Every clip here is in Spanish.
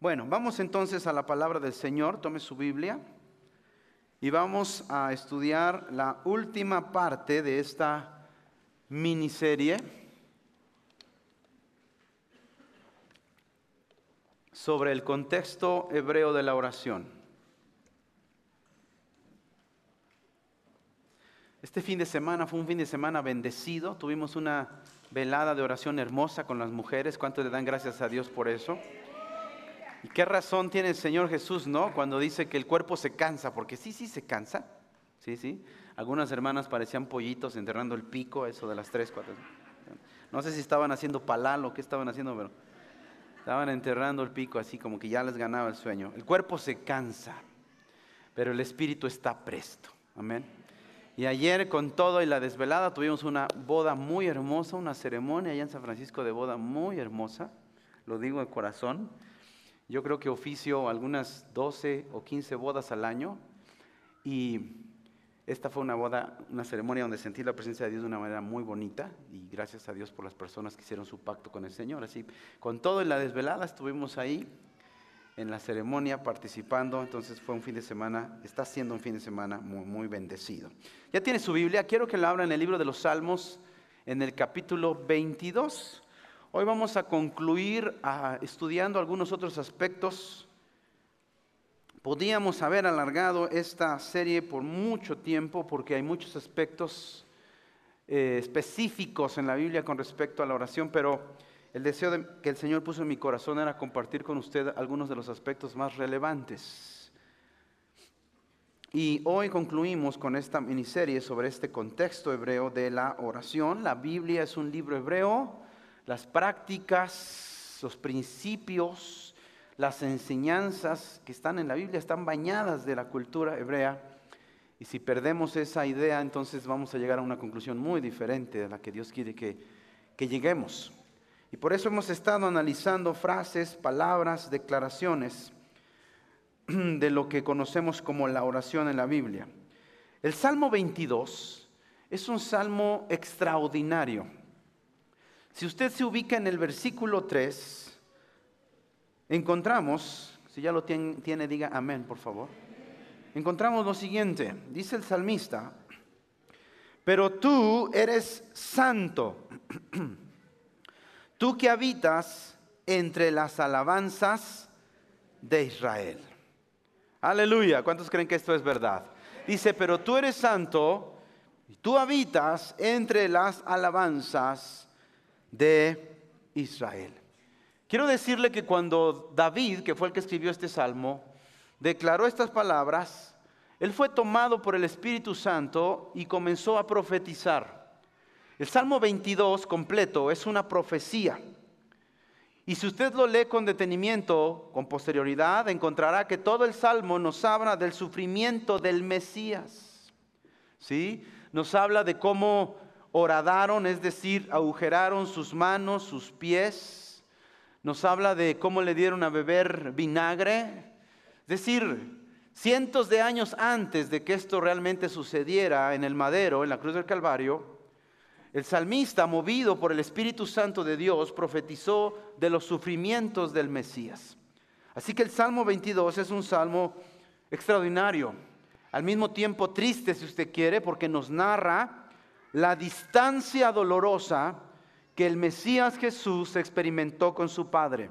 Bueno, vamos entonces a la palabra del Señor, tome su Biblia y vamos a estudiar la última parte de esta miniserie sobre el contexto hebreo de la oración. Este fin de semana fue un fin de semana bendecido, tuvimos una velada de oración hermosa con las mujeres, ¿cuántos le dan gracias a Dios por eso? ¿Y qué razón tiene el Señor Jesús, no? Cuando dice que el cuerpo se cansa, porque sí, sí se cansa. Sí, sí. Algunas hermanas parecían pollitos enterrando el pico, eso de las tres, cuatro. No sé si estaban haciendo palal o qué estaban haciendo, pero estaban enterrando el pico así como que ya les ganaba el sueño. El cuerpo se cansa, pero el espíritu está presto. Amén. Y ayer con todo y la desvelada tuvimos una boda muy hermosa, una ceremonia allá en San Francisco de boda muy hermosa, lo digo de corazón. Yo creo que oficio algunas 12 o 15 bodas al año y esta fue una boda, una ceremonia donde sentí la presencia de Dios de una manera muy bonita y gracias a Dios por las personas que hicieron su pacto con el Señor. Así, con todo en la desvelada estuvimos ahí en la ceremonia participando, entonces fue un fin de semana, está siendo un fin de semana muy, muy bendecido. Ya tiene su Biblia, quiero que la abra en el libro de los Salmos, en el capítulo 22. Hoy vamos a concluir ah, estudiando algunos otros aspectos. Podíamos haber alargado esta serie por mucho tiempo porque hay muchos aspectos eh, específicos en la Biblia con respecto a la oración, pero el deseo que el Señor puso en mi corazón era compartir con usted algunos de los aspectos más relevantes. Y hoy concluimos con esta miniserie sobre este contexto hebreo de la oración. La Biblia es un libro hebreo las prácticas, los principios, las enseñanzas que están en la Biblia están bañadas de la cultura hebrea. Y si perdemos esa idea, entonces vamos a llegar a una conclusión muy diferente de la que Dios quiere que, que lleguemos. Y por eso hemos estado analizando frases, palabras, declaraciones de lo que conocemos como la oración en la Biblia. El Salmo 22 es un salmo extraordinario. Si usted se ubica en el versículo 3, encontramos, si ya lo tiene, diga amén, por favor. Encontramos lo siguiente, dice el salmista, pero tú eres santo, tú que habitas entre las alabanzas de Israel. Aleluya, ¿cuántos creen que esto es verdad? Dice, pero tú eres santo, y tú habitas entre las alabanzas de Israel. Quiero decirle que cuando David, que fue el que escribió este salmo, declaró estas palabras, él fue tomado por el Espíritu Santo y comenzó a profetizar. El Salmo 22 completo es una profecía. Y si usted lo lee con detenimiento, con posterioridad, encontrará que todo el Salmo nos habla del sufrimiento del Mesías. ¿Sí? Nos habla de cómo horadaron, es decir, agujeraron sus manos, sus pies. Nos habla de cómo le dieron a beber vinagre. Es decir, cientos de años antes de que esto realmente sucediera en el madero, en la cruz del Calvario, el salmista, movido por el Espíritu Santo de Dios, profetizó de los sufrimientos del Mesías. Así que el Salmo 22 es un salmo extraordinario, al mismo tiempo triste si usted quiere, porque nos narra la distancia dolorosa que el Mesías Jesús experimentó con su Padre.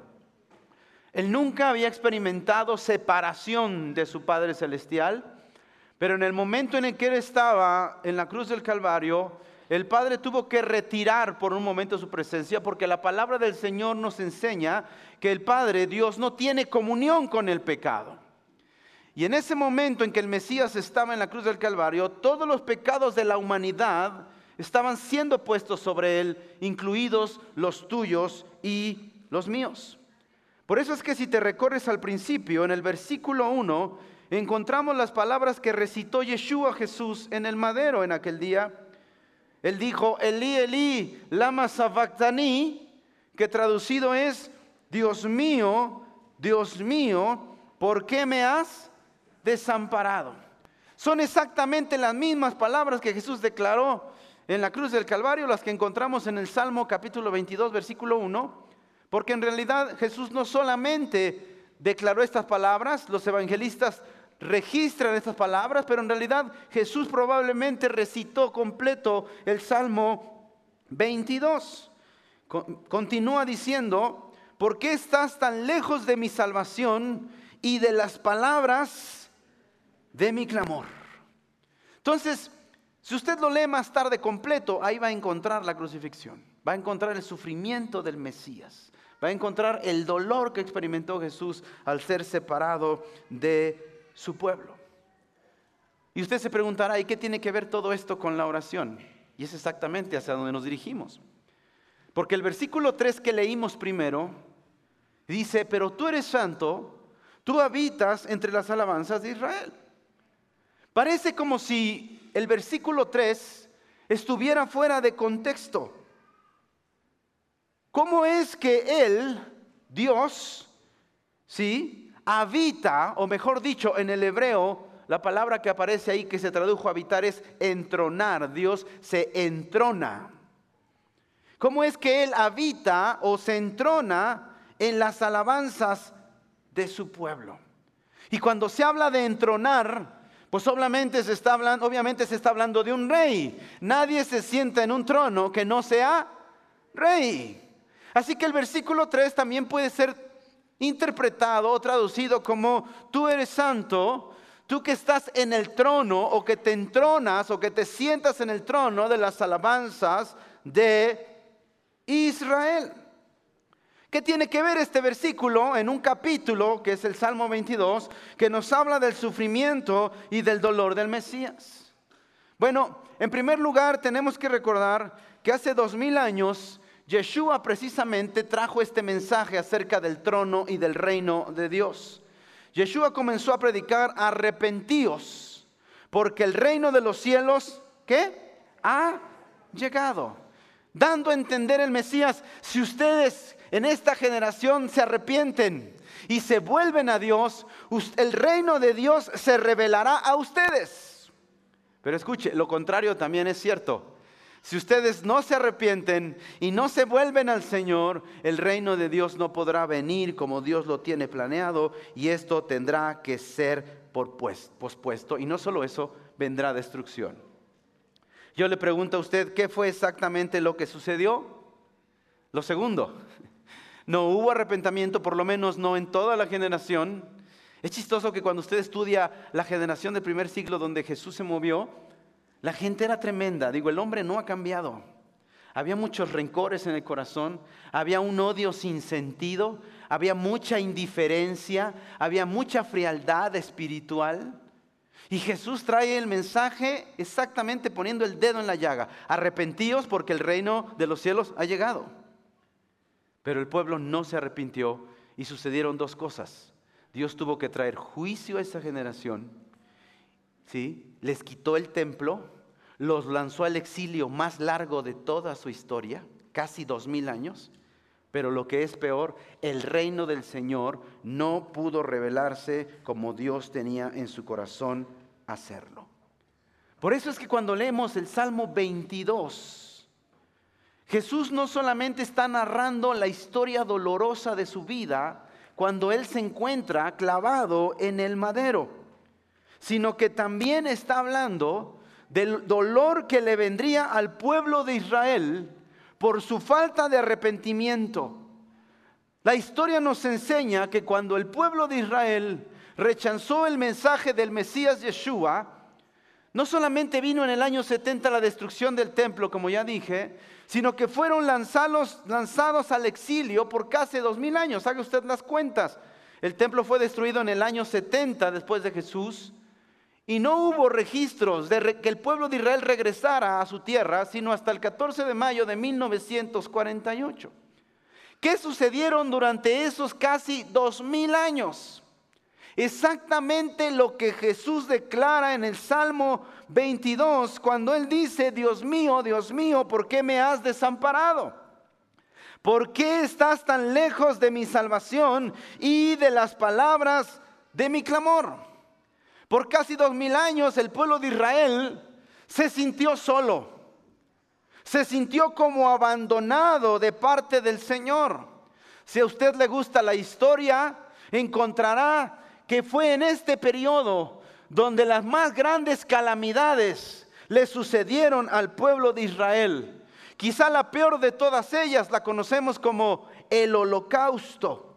Él nunca había experimentado separación de su Padre Celestial, pero en el momento en el que él estaba en la cruz del Calvario, el Padre tuvo que retirar por un momento su presencia porque la palabra del Señor nos enseña que el Padre, Dios, no tiene comunión con el pecado. Y en ese momento en que el Mesías estaba en la cruz del Calvario, todos los pecados de la humanidad estaban siendo puestos sobre él, incluidos los tuyos y los míos. Por eso es que si te recorres al principio, en el versículo 1, encontramos las palabras que recitó Yeshua Jesús en el madero en aquel día. Él dijo, Eli, Eli, lama sabactani, que traducido es, Dios mío, Dios mío, ¿por qué me has desamparado? Son exactamente las mismas palabras que Jesús declaró en la cruz del Calvario, las que encontramos en el Salmo capítulo 22, versículo 1, porque en realidad Jesús no solamente declaró estas palabras, los evangelistas registran estas palabras, pero en realidad Jesús probablemente recitó completo el Salmo 22. Continúa diciendo, ¿por qué estás tan lejos de mi salvación y de las palabras de mi clamor? Entonces, si usted lo lee más tarde completo, ahí va a encontrar la crucifixión, va a encontrar el sufrimiento del Mesías, va a encontrar el dolor que experimentó Jesús al ser separado de su pueblo. Y usted se preguntará, ¿y qué tiene que ver todo esto con la oración? Y es exactamente hacia donde nos dirigimos. Porque el versículo 3 que leímos primero dice, pero tú eres santo, tú habitas entre las alabanzas de Israel. Parece como si el versículo 3 estuviera fuera de contexto. ¿Cómo es que Él, Dios, sí, habita, o mejor dicho, en el hebreo, la palabra que aparece ahí que se tradujo habitar es entronar. Dios se entrona. ¿Cómo es que Él habita o se entrona en las alabanzas de su pueblo? Y cuando se habla de entronar, pues obviamente se está hablando, obviamente se está hablando de un rey. Nadie se sienta en un trono que no sea rey. Así que el versículo 3 también puede ser interpretado o traducido como tú eres santo, tú que estás en el trono o que te entronas o que te sientas en el trono de las alabanzas de Israel. ¿Qué tiene que ver este versículo en un capítulo, que es el Salmo 22, que nos habla del sufrimiento y del dolor del Mesías? Bueno, en primer lugar tenemos que recordar que hace dos mil años Yeshua precisamente trajo este mensaje acerca del trono y del reino de Dios. Yeshua comenzó a predicar arrepentíos, porque el reino de los cielos, ¿qué? Ha llegado. Dando a entender el Mesías, si ustedes en esta generación se arrepienten y se vuelven a Dios, el reino de Dios se revelará a ustedes. Pero escuche, lo contrario también es cierto. Si ustedes no se arrepienten y no se vuelven al Señor, el reino de Dios no podrá venir como Dios lo tiene planeado y esto tendrá que ser pues, pospuesto. Y no solo eso, vendrá destrucción. Yo le pregunto a usted, ¿qué fue exactamente lo que sucedió? Lo segundo, no hubo arrepentimiento, por lo menos no en toda la generación. Es chistoso que cuando usted estudia la generación del primer siglo donde Jesús se movió, la gente era tremenda, digo, el hombre no ha cambiado. Había muchos rencores en el corazón, había un odio sin sentido, había mucha indiferencia, había mucha frialdad espiritual. Y Jesús trae el mensaje exactamente poniendo el dedo en la llaga. Arrepentíos porque el reino de los cielos ha llegado. Pero el pueblo no se arrepintió y sucedieron dos cosas. Dios tuvo que traer juicio a esa generación. ¿sí? Les quitó el templo los lanzó al exilio más largo de toda su historia, casi dos mil años. Pero lo que es peor, el reino del Señor no pudo revelarse como Dios tenía en su corazón hacerlo. Por eso es que cuando leemos el Salmo 22, Jesús no solamente está narrando la historia dolorosa de su vida cuando Él se encuentra clavado en el madero, sino que también está hablando del dolor que le vendría al pueblo de Israel por su falta de arrepentimiento. La historia nos enseña que cuando el pueblo de Israel rechazó el mensaje del Mesías Yeshua, no solamente vino en el año 70 la destrucción del templo, como ya dije, sino que fueron lanzados, lanzados al exilio por casi dos mil años. Haga usted las cuentas. El templo fue destruido en el año 70 después de Jesús. Y no hubo registros de que el pueblo de Israel regresara a su tierra, sino hasta el 14 de mayo de 1948. ¿Qué sucedieron durante esos casi dos mil años? Exactamente lo que Jesús declara en el Salmo 22, cuando Él dice, Dios mío, Dios mío, ¿por qué me has desamparado? ¿Por qué estás tan lejos de mi salvación y de las palabras de mi clamor? Por casi dos mil años el pueblo de Israel se sintió solo, se sintió como abandonado de parte del Señor. Si a usted le gusta la historia, encontrará que fue en este periodo donde las más grandes calamidades le sucedieron al pueblo de Israel. Quizá la peor de todas ellas la conocemos como el holocausto.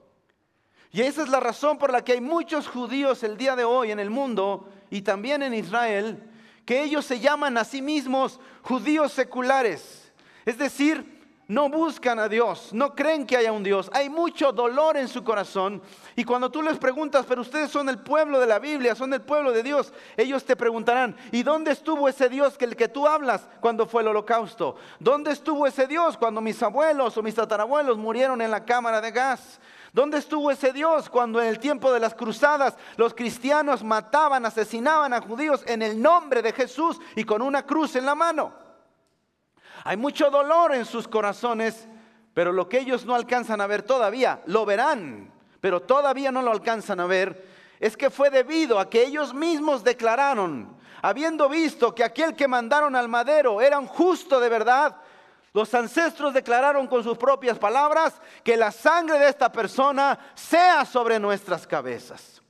Y esa es la razón por la que hay muchos judíos el día de hoy en el mundo y también en Israel, que ellos se llaman a sí mismos judíos seculares. Es decir, no buscan a Dios, no creen que haya un Dios. Hay mucho dolor en su corazón. Y cuando tú les preguntas, pero ustedes son el pueblo de la Biblia, son el pueblo de Dios, ellos te preguntarán, ¿y dónde estuvo ese Dios que el que tú hablas cuando fue el holocausto? ¿Dónde estuvo ese Dios cuando mis abuelos o mis tatarabuelos murieron en la cámara de gas? ¿Dónde estuvo ese Dios cuando en el tiempo de las cruzadas los cristianos mataban, asesinaban a judíos en el nombre de Jesús y con una cruz en la mano? Hay mucho dolor en sus corazones, pero lo que ellos no alcanzan a ver todavía, lo verán, pero todavía no lo alcanzan a ver, es que fue debido a que ellos mismos declararon, habiendo visto que aquel que mandaron al madero era un justo de verdad, los ancestros declararon con sus propias palabras que la sangre de esta persona sea sobre nuestras cabezas.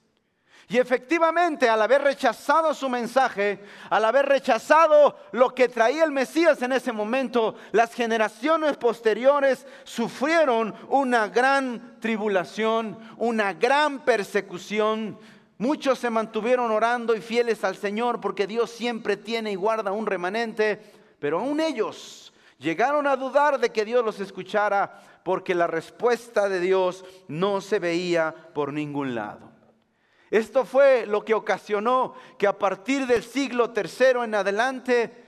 Y efectivamente, al haber rechazado su mensaje, al haber rechazado lo que traía el Mesías en ese momento, las generaciones posteriores sufrieron una gran tribulación, una gran persecución. Muchos se mantuvieron orando y fieles al Señor porque Dios siempre tiene y guarda un remanente, pero aún ellos llegaron a dudar de que Dios los escuchara porque la respuesta de Dios no se veía por ningún lado. Esto fue lo que ocasionó que a partir del siglo III en adelante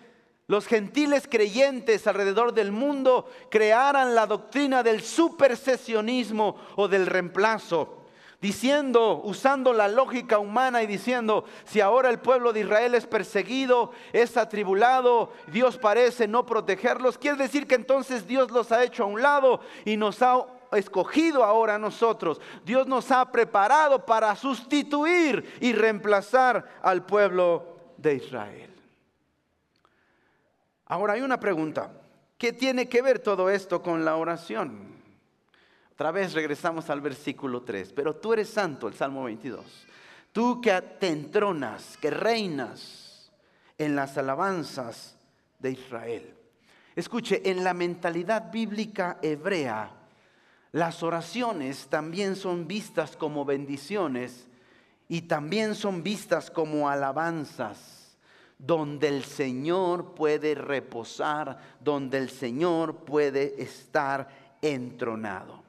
los gentiles creyentes alrededor del mundo crearan la doctrina del supersesionismo o del reemplazo, diciendo, usando la lógica humana y diciendo, si ahora el pueblo de Israel es perseguido, es atribulado, Dios parece no protegerlos, quiere decir que entonces Dios los ha hecho a un lado y nos ha escogido ahora a nosotros. Dios nos ha preparado para sustituir y reemplazar al pueblo de Israel. Ahora hay una pregunta. ¿Qué tiene que ver todo esto con la oración? Otra vez regresamos al versículo 3. Pero tú eres santo, el Salmo 22. Tú que te entronas, que reinas en las alabanzas de Israel. Escuche, en la mentalidad bíblica hebrea, las oraciones también son vistas como bendiciones y también son vistas como alabanzas, donde el Señor puede reposar, donde el Señor puede estar entronado.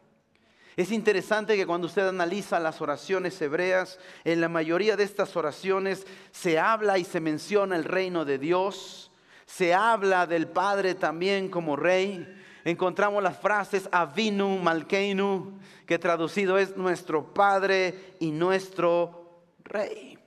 Es interesante que cuando usted analiza las oraciones hebreas, en la mayoría de estas oraciones se habla y se menciona el reino de Dios, se habla del Padre también como rey, encontramos las frases Avinu Malkeinu, que traducido es nuestro Padre y nuestro Rey.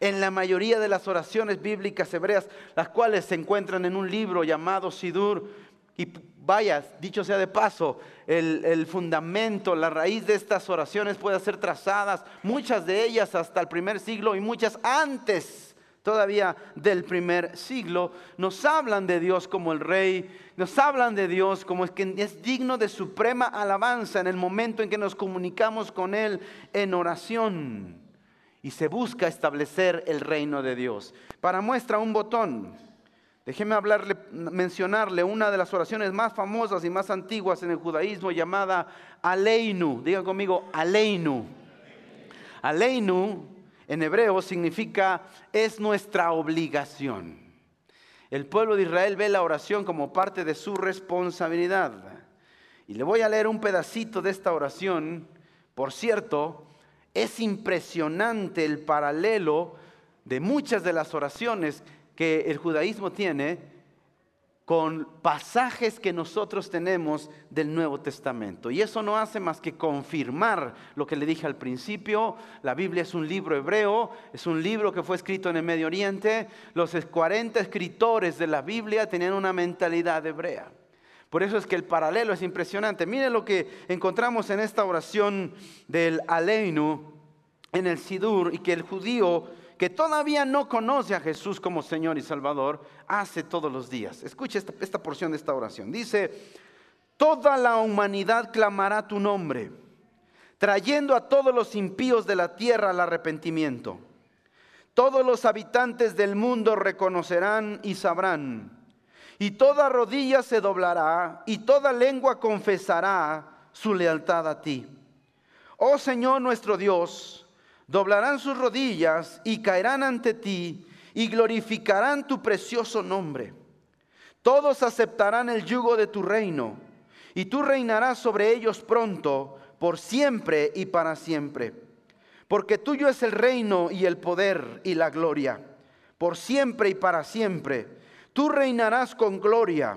En la mayoría de las oraciones bíblicas hebreas, las cuales se encuentran en un libro llamado Sidur, y vaya, dicho sea de paso, el, el, fundamento, la raíz de estas oraciones puede ser trazadas, muchas de ellas hasta el primer siglo y muchas antes todavía del primer siglo, nos hablan de Dios como el Rey, nos hablan de Dios como es que es digno de suprema alabanza en el momento en que nos comunicamos con Él en oración. Y se busca establecer el reino de Dios. Para muestra un botón. Déjeme hablarle, mencionarle una de las oraciones más famosas y más antiguas en el judaísmo llamada Aleinu. Digan conmigo, Aleinu. Aleinu en hebreo significa es nuestra obligación. El pueblo de Israel ve la oración como parte de su responsabilidad. Y le voy a leer un pedacito de esta oración. Por cierto, es impresionante el paralelo de muchas de las oraciones que el judaísmo tiene con pasajes que nosotros tenemos del Nuevo Testamento. Y eso no hace más que confirmar lo que le dije al principio. La Biblia es un libro hebreo, es un libro que fue escrito en el Medio Oriente. Los 40 escritores de la Biblia tenían una mentalidad hebrea. Por eso es que el paralelo es impresionante. Mire lo que encontramos en esta oración del Aleinu en el Sidur y que el judío que todavía no conoce a Jesús como Señor y Salvador, hace todos los días. Escuche esta, esta porción de esta oración. Dice, toda la humanidad clamará tu nombre, trayendo a todos los impíos de la tierra al arrepentimiento. Todos los habitantes del mundo reconocerán y sabrán, y toda rodilla se doblará, y toda lengua confesará su lealtad a ti. Oh Señor nuestro Dios, doblarán sus rodillas y caerán ante ti, y glorificarán tu precioso nombre. Todos aceptarán el yugo de tu reino, y tú reinarás sobre ellos pronto, por siempre y para siempre porque tuyo es el reino y el poder y la gloria, por siempre y para siempre. Tú reinarás con gloria,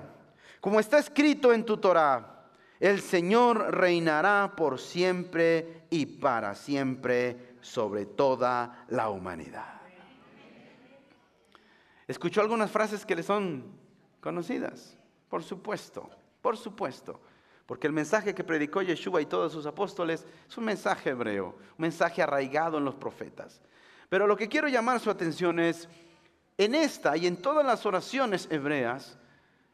como está escrito en tu Torah. El Señor reinará por siempre y para siempre sobre toda la humanidad. ¿Escuchó algunas frases que le son conocidas? Por supuesto, por supuesto. Porque el mensaje que predicó Yeshua y todos sus apóstoles es un mensaje hebreo, un mensaje arraigado en los profetas. Pero lo que quiero llamar su atención es, en esta y en todas las oraciones hebreas,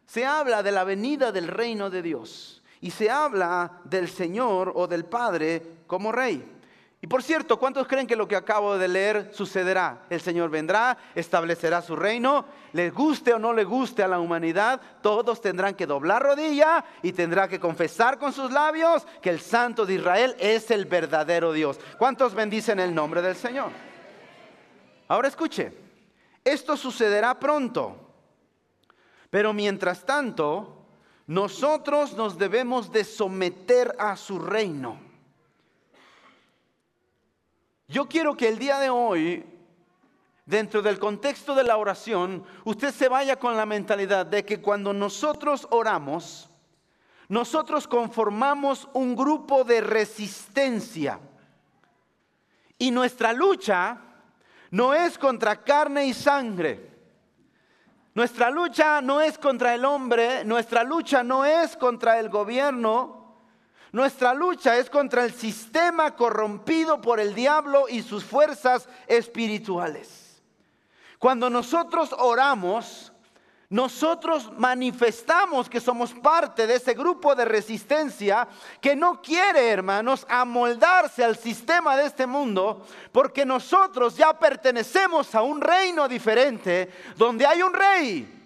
se habla de la venida del reino de Dios y se habla del Señor o del Padre como rey. Y por cierto, ¿cuántos creen que lo que acabo de leer sucederá? El Señor vendrá, establecerá su reino, les guste o no le guste a la humanidad, todos tendrán que doblar rodilla y tendrá que confesar con sus labios que el Santo de Israel es el verdadero Dios. ¿Cuántos bendicen el nombre del Señor? Ahora escuche, esto sucederá pronto, pero mientras tanto, nosotros nos debemos de someter a su reino. Yo quiero que el día de hoy, dentro del contexto de la oración, usted se vaya con la mentalidad de que cuando nosotros oramos, nosotros conformamos un grupo de resistencia. Y nuestra lucha no es contra carne y sangre. Nuestra lucha no es contra el hombre, nuestra lucha no es contra el gobierno, nuestra lucha es contra el sistema corrompido por el diablo y sus fuerzas espirituales. Cuando nosotros oramos, nosotros manifestamos que somos parte de ese grupo de resistencia que no quiere, hermanos, amoldarse al sistema de este mundo, porque nosotros ya pertenecemos a un reino diferente, donde hay un rey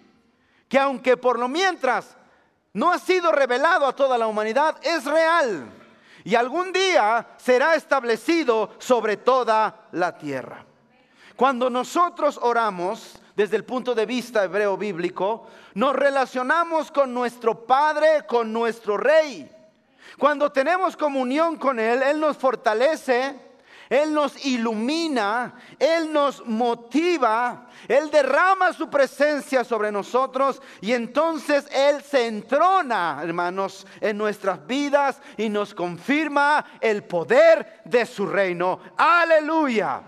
que aunque por lo mientras no ha sido revelado a toda la humanidad, es real. Y algún día será establecido sobre toda la tierra. Cuando nosotros oramos, desde el punto de vista hebreo bíblico, nos relacionamos con nuestro Padre, con nuestro Rey. Cuando tenemos comunión con Él, Él nos fortalece, él nos ilumina, Él nos motiva, Él derrama su presencia sobre nosotros y entonces Él se entrona, hermanos, en nuestras vidas y nos confirma el poder de su reino. Aleluya.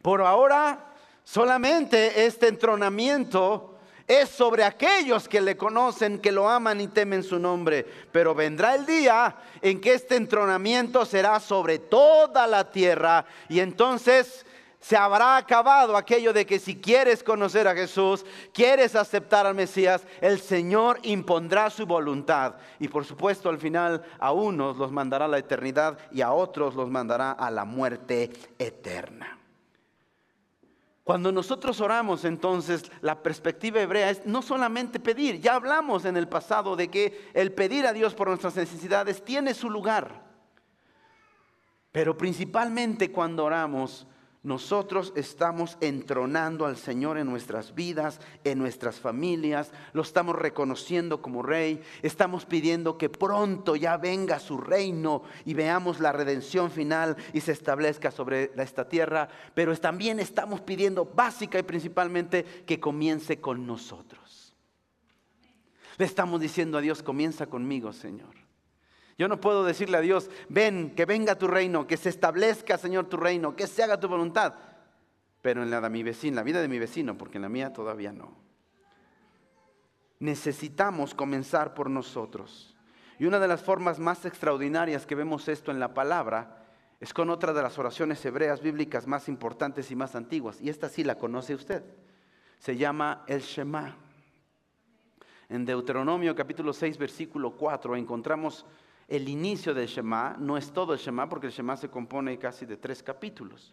Por ahora, solamente este entronamiento es sobre aquellos que le conocen, que lo aman y temen su nombre. Pero vendrá el día en que este entronamiento será sobre toda la tierra y entonces se habrá acabado aquello de que si quieres conocer a Jesús, quieres aceptar al Mesías, el Señor impondrá su voluntad. Y por supuesto al final a unos los mandará a la eternidad y a otros los mandará a la muerte eterna. Cuando nosotros oramos, entonces, la perspectiva hebrea es no solamente pedir, ya hablamos en el pasado de que el pedir a Dios por nuestras necesidades tiene su lugar, pero principalmente cuando oramos, nosotros estamos entronando al Señor en nuestras vidas, en nuestras familias, lo estamos reconociendo como Rey, estamos pidiendo que pronto ya venga su reino y veamos la redención final y se establezca sobre esta tierra, pero también estamos pidiendo básica y principalmente que comience con nosotros. Le estamos diciendo a Dios, comienza conmigo, Señor. Yo no puedo decirle a Dios, ven, que venga tu reino, que se establezca, Señor, tu reino, que se haga tu voluntad. Pero en la de mi vecino, la vida de mi vecino, porque en la mía todavía no. Necesitamos comenzar por nosotros. Y una de las formas más extraordinarias que vemos esto en la palabra es con otra de las oraciones hebreas bíblicas más importantes y más antiguas. Y esta sí la conoce usted. Se llama el Shema. En Deuteronomio capítulo 6, versículo 4 encontramos el inicio del Shema, no es todo el Shema, porque el Shema se compone casi de tres capítulos.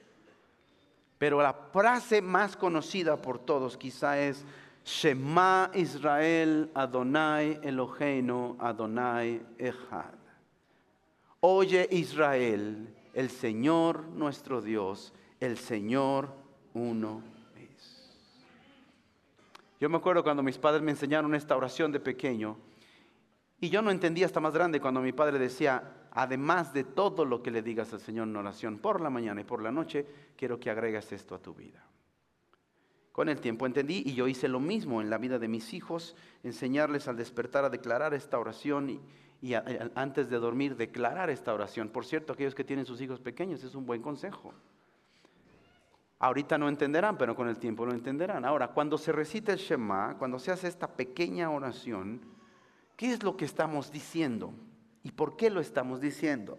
Pero la frase más conocida por todos quizá es Shema Israel Adonai Eloheinu Adonai Echad. Oye Israel, el Señor nuestro Dios, el Señor uno es. Yo me acuerdo cuando mis padres me enseñaron esta oración de pequeño y yo no entendía hasta más grande cuando mi padre decía, además de todo lo que le digas al Señor en oración por la mañana y por la noche, quiero que agregues esto a tu vida. Con el tiempo entendí y yo hice lo mismo en la vida de mis hijos, enseñarles al despertar a declarar esta oración y, antes de dormir declarar esta oración. Por cierto, aquellos que tienen sus hijos pequeños es un buen consejo. Ahorita no entenderán, pero con el tiempo lo entenderán. Ahora, cuando se recita el Shema, cuando se hace esta pequeña oración, ¿qué es lo que estamos diciendo? ¿Y por qué lo estamos diciendo?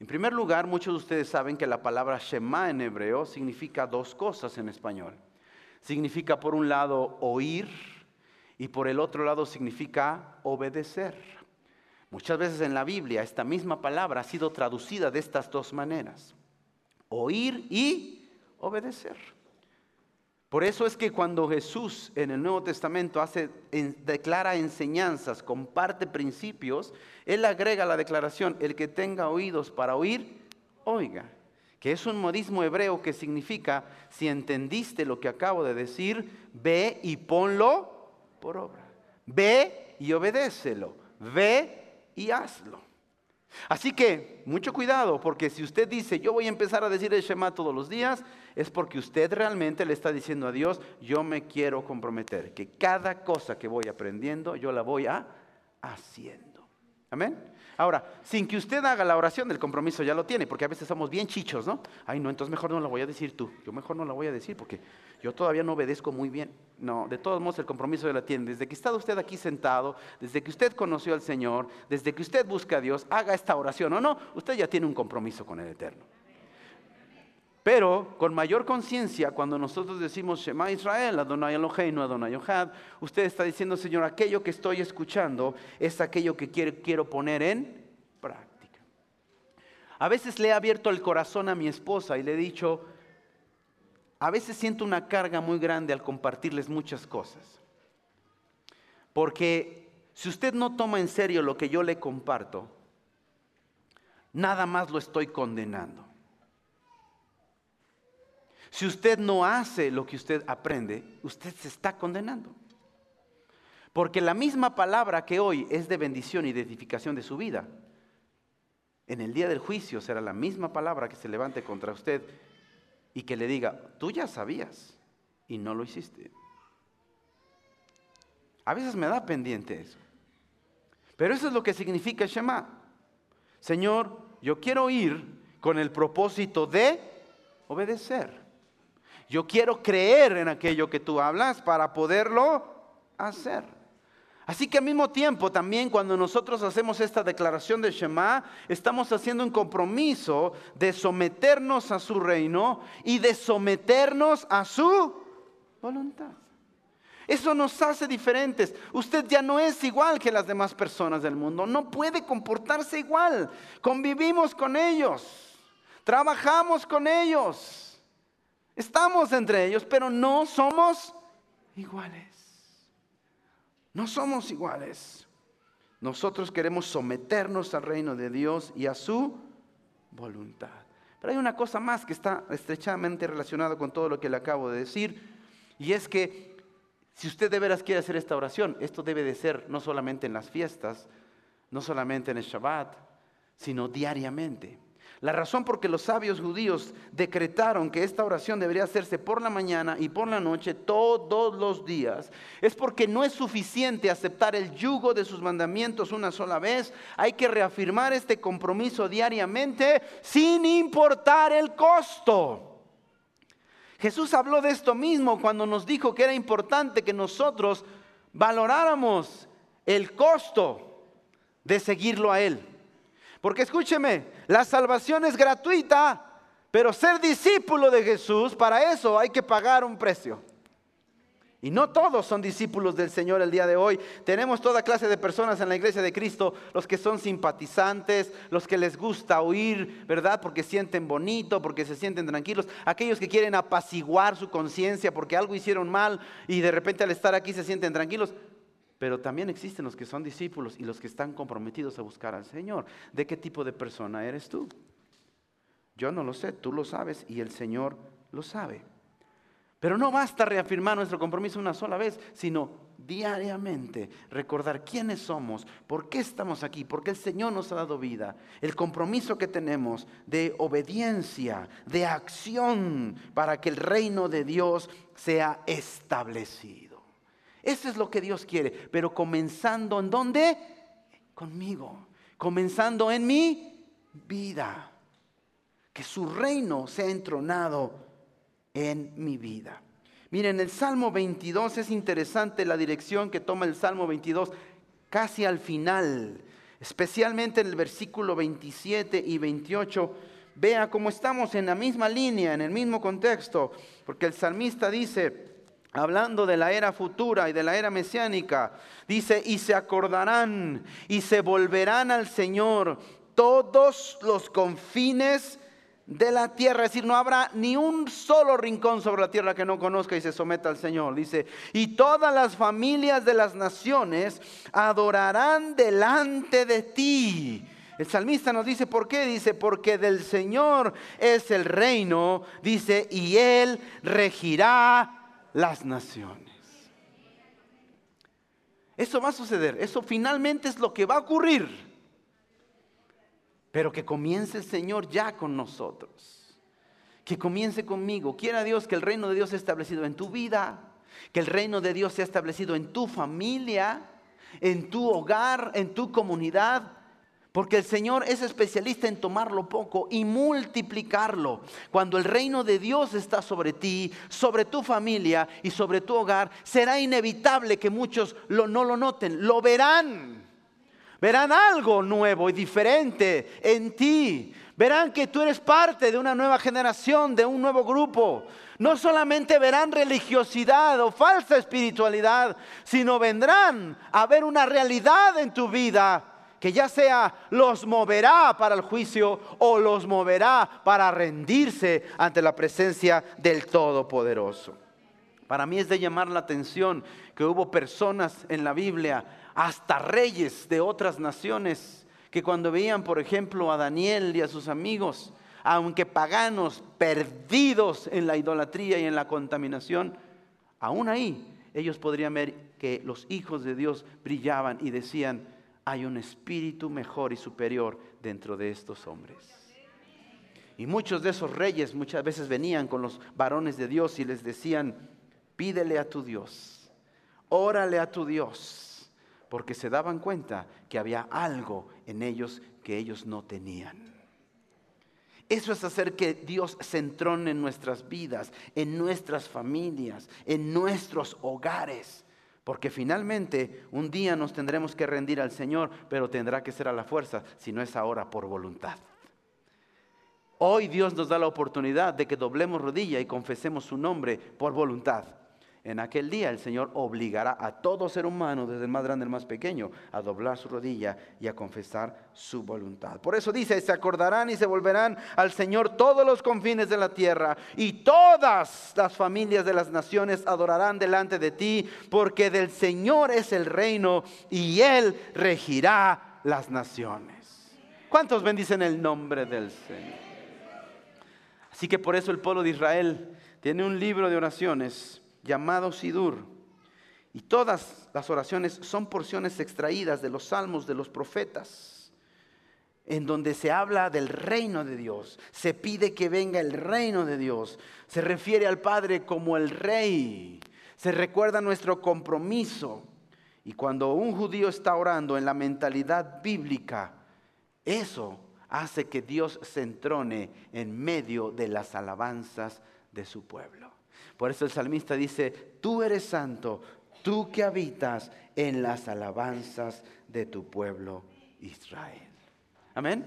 En primer lugar, muchos de ustedes saben que la palabra Shema en hebreo significa dos cosas en español. Significa por un lado oír y por el otro lado significa obedecer. Muchas veces en la Biblia esta misma palabra ha sido traducida de estas dos maneras. Oír y obedecer. Por eso es que cuando Jesús en el Nuevo Testamento hace, declara enseñanzas, comparte principios, Él agrega la declaración, el que tenga oídos para oír, oiga que es un modismo hebreo que significa, si entendiste lo que acabo de decir, ve y ponlo por obra. Ve y obedécelo. Ve y hazlo. Así que mucho cuidado, porque si usted dice, yo voy a empezar a decir el Shema todos los días, es porque usted realmente le está diciendo a Dios, yo me quiero comprometer, que cada cosa que voy aprendiendo, yo la voy a haciendo. Amén. Ahora, sin que usted haga la oración del compromiso, ya lo tiene, porque a veces somos bien chichos, ¿no? Ay, no, entonces mejor no la voy a decir tú. Yo mejor no la voy a decir porque yo todavía no obedezco muy bien. No, de todos modos el compromiso ya lo tiene. Desde que está usted aquí sentado, desde que usted conoció al Señor, desde que usted busca a Dios, haga esta oración o no, usted ya tiene un compromiso con el Eterno. Pero con mayor conciencia, cuando nosotros decimos Shema Israel, Adonai Eloheinu, Adonai Ohad, usted está diciendo, Señor, aquello que estoy escuchando es aquello que quiero, poner en práctica. A veces le he abierto el corazón a mi esposa y le he dicho, a veces siento una carga muy grande al compartirles muchas cosas. Porque si usted no toma en serio lo que yo le comparto, nada más lo estoy condenando. Si usted no hace lo que usted aprende, usted se está condenando. Porque la misma palabra que hoy es de bendición y de edificación de su vida, en el día del juicio será la misma palabra que se levante contra usted y que le diga, tú ya sabías y no lo hiciste. A veces me da pendiente eso. Pero eso es lo que significa Shema. Señor, yo quiero ir con el propósito de obedecer. Yo quiero creer en aquello que tú hablas para poderlo hacer. Así que al mismo tiempo también cuando nosotros hacemos esta declaración de Shema, estamos haciendo un compromiso de someternos a su reino y de someternos a su voluntad. Eso nos hace diferentes. Usted ya no es igual que las demás personas del mundo. No puede comportarse igual. Convivimos con ellos. Trabajamos con ellos. Estamos entre ellos, pero no somos iguales. No somos iguales. Nosotros queremos someternos al reino de Dios y a su voluntad. Pero hay una cosa más que está estrechamente relacionada con todo lo que le acabo de decir, y es que si usted de veras quiere hacer esta oración, esto debe de ser no solamente en las fiestas, no solamente en el Shabbat, sino diariamente. La razón por que los sabios judíos decretaron que esta oración debería hacerse por la mañana y por la noche todos los días es porque no es suficiente aceptar el yugo de sus mandamientos una sola vez. Hay que reafirmar este compromiso diariamente sin importar el costo. Jesús habló de esto mismo cuando nos dijo que era importante que nosotros valoráramos el costo de seguirlo a Él. Porque escúcheme, la salvación es gratuita, pero ser discípulo de Jesús, para eso hay que pagar un precio. Y no todos son discípulos del Señor el día de hoy. Tenemos toda clase de personas en la iglesia de Cristo, los que son simpatizantes, los que les gusta oír, ¿verdad? Porque sienten bonito, porque se sienten tranquilos. Aquellos que quieren apaciguar su conciencia porque algo hicieron mal y de repente al estar aquí se sienten tranquilos. Pero también existen los que son discípulos y los que están comprometidos a buscar al Señor. ¿De qué tipo de persona eres tú? Yo no lo sé, tú lo sabes y el Señor lo sabe. Pero no basta reafirmar nuestro compromiso una sola vez, sino diariamente recordar quiénes somos, por qué estamos aquí, por qué el Señor nos ha dado vida, el compromiso que tenemos de obediencia, de acción para que el reino de Dios sea establecido. Eso es lo que Dios quiere, pero comenzando en dónde? Conmigo, comenzando en mi vida, que su reino sea entronado en mi vida. Miren, el Salmo 22 es interesante la dirección que toma el Salmo 22 casi al final, especialmente en el versículo 27 y 28. Vea cómo estamos en la misma línea, en el mismo contexto, porque el salmista dice, hablando de la era futura y de la era mesiánica, dice, y se acordarán y se volverán al Señor todos los confines de la tierra. Es decir, no habrá ni un solo rincón sobre la tierra que no conozca y se someta al Señor. Dice, y todas las familias de las naciones adorarán delante de ti. El salmista nos dice, ¿por qué? Dice, porque del Señor es el reino, dice, y Él regirá las naciones. Eso va a suceder, eso finalmente es lo que va a ocurrir pero que comience el Señor ya con nosotros. Que comience conmigo. Quiera Dios que el reino de Dios sea establecido en tu vida, que el reino de Dios sea establecido en tu familia, en tu hogar, en tu comunidad. Porque el Señor es especialista en tomar lo poco y multiplicarlo. Cuando el reino de Dios está sobre ti, sobre tu familia y sobre tu hogar, será inevitable que muchos no lo noten, lo verán. Verán algo nuevo y diferente en ti. Verán que tú eres parte de una nueva generación, de un nuevo grupo. No solamente verán religiosidad o falsa espiritualidad, sino vendrán a ver una realidad en tu vida que ya sea los moverá para el juicio o los moverá para rendirse ante la presencia del Todopoderoso. Para mí es de llamar la atención que hubo personas en la Biblia hasta reyes de otras naciones, que cuando veían, por ejemplo, a Daniel y a sus amigos, aunque paganos, perdidos en la idolatría y en la contaminación, aún ahí ellos podrían ver que los hijos de Dios brillaban y decían, hay un espíritu mejor y superior dentro de estos hombres. Y muchos de esos reyes muchas veces venían con los varones de Dios y les decían, pídele a tu Dios, órale a tu Dios porque se daban cuenta que había algo en ellos que ellos no tenían. Eso es hacer que Dios se entrone en nuestras vidas, en nuestras familias, en nuestros hogares. Porque finalmente un día nos tendremos que rendir al Señor, pero tendrá que ser a la fuerza, si no es ahora por voluntad. Hoy Dios nos da la oportunidad de que doblemos rodilla y confesemos su nombre por voluntad. En aquel día el Señor obligará a todo ser humano, desde el más grande al más pequeño, a doblar su rodilla y a confesar su voluntad. Por eso dice, se acordarán y se volverán al Señor todos los confines de la tierra y todas las familias de las naciones adorarán delante de ti, porque del Señor es el reino y Él regirá las naciones. ¿Cuántos bendicen el nombre del Señor? Así que por eso el pueblo de Israel tiene un libro de oraciones llamado Sidur. Y todas las oraciones son porciones extraídas de los salmos de los profetas, en donde se habla del reino de Dios, se pide que venga el reino de Dios, se refiere al Padre como el rey, se recuerda nuestro compromiso. Y cuando un judío está orando en la mentalidad bíblica, eso hace que Dios se entrone en medio de las alabanzas de su pueblo. Por eso el salmista dice, tú eres santo, tú que habitas en las alabanzas de tu pueblo Israel. Amén.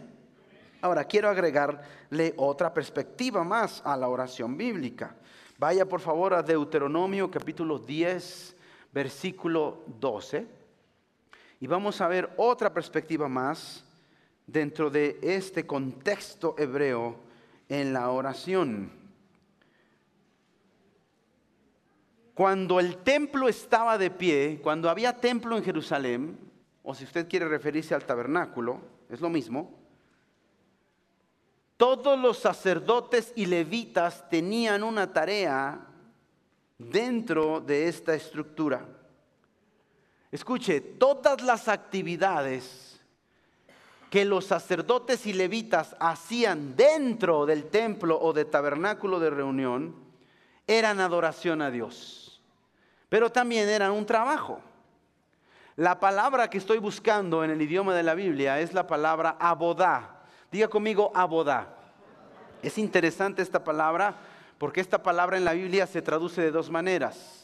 Ahora quiero agregarle otra perspectiva más a la oración bíblica. Vaya por favor a Deuteronomio capítulo 10, versículo 12. Y vamos a ver otra perspectiva más dentro de este contexto hebreo en la oración. Cuando el templo estaba de pie, cuando había templo en Jerusalén, o si usted quiere referirse al tabernáculo, es lo mismo, todos los sacerdotes y levitas tenían una tarea dentro de esta estructura. Escuche, todas las actividades que los sacerdotes y levitas hacían dentro del templo o de tabernáculo de reunión eran adoración a Dios, pero también eran un trabajo. La palabra que estoy buscando en el idioma de la Biblia es la palabra abodá. Diga conmigo abodá. Es interesante esta palabra porque esta palabra en la Biblia se traduce de dos maneras.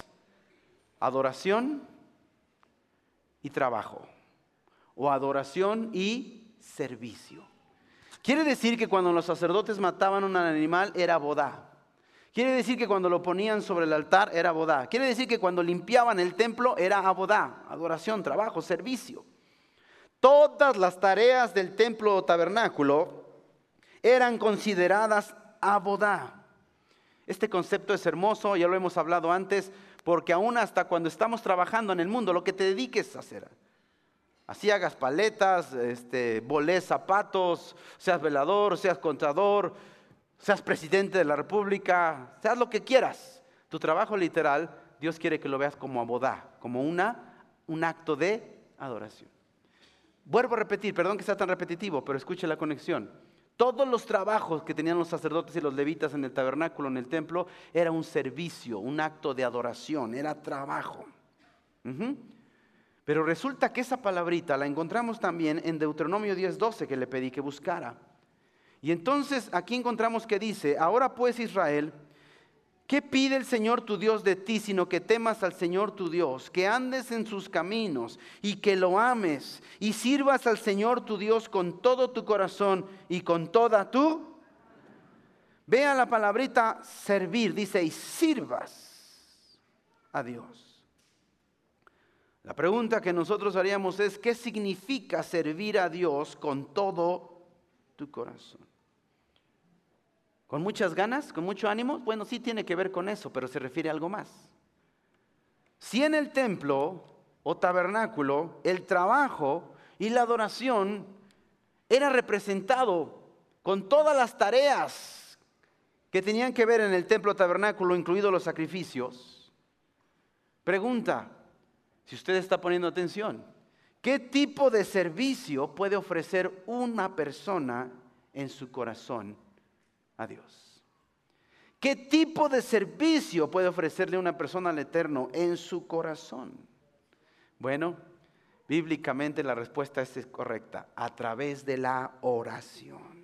Adoración y trabajo. O adoración y servicio. Quiere decir que cuando los sacerdotes mataban un animal era bodá. Quiere decir que cuando lo ponían sobre el altar era bodá. Quiere decir que cuando limpiaban el templo era abodá, adoración, trabajo, servicio. Todas las tareas del templo o tabernáculo eran consideradas abodá. Este concepto es hermoso, ya lo hemos hablado antes, porque aún hasta cuando estamos trabajando en el mundo, lo que te dediques a hacer, así hagas paletas, este, zapatos, seas velador, seas contador, seas presidente de la república, seas lo que quieras, tu trabajo literal, Dios quiere que lo veas como abodá, como una, un acto de adoración. Vuelvo a repetir, perdón que sea tan repetitivo, pero escuche la conexión. Todos los trabajos que tenían los sacerdotes y los levitas en el tabernáculo, en el templo, era un servicio, un acto de adoración, era trabajo. Pero resulta que esa palabrita la encontramos también en Deuteronomio 10:12 que le pedí que buscara. Y entonces aquí encontramos que dice, ahora pues Israel, ¿Qué pide el Señor tu Dios de ti, sino que temas al Señor tu Dios, que andes en sus caminos y que lo ames y sirvas al Señor tu Dios con todo tu corazón y con toda tu... Vea la palabrita servir, dice, y sirvas a Dios. La pregunta que nosotros haríamos es, ¿qué significa servir a Dios con todo tu corazón? ¿Con muchas ganas? ¿Con mucho ánimo? Bueno, sí tiene que ver con eso, pero se refiere a algo más. Si en el templo o tabernáculo el trabajo y la adoración era representado con todas las tareas que tenían que ver en el templo tabernáculo, incluidos los sacrificios, pregunta, si usted está poniendo atención, ¿qué tipo de servicio puede ofrecer una persona en su corazón? A Dios. ¿Qué tipo de servicio puede ofrecerle una persona al Eterno en su corazón? Bueno, bíblicamente la respuesta es correcta, a través de la oración.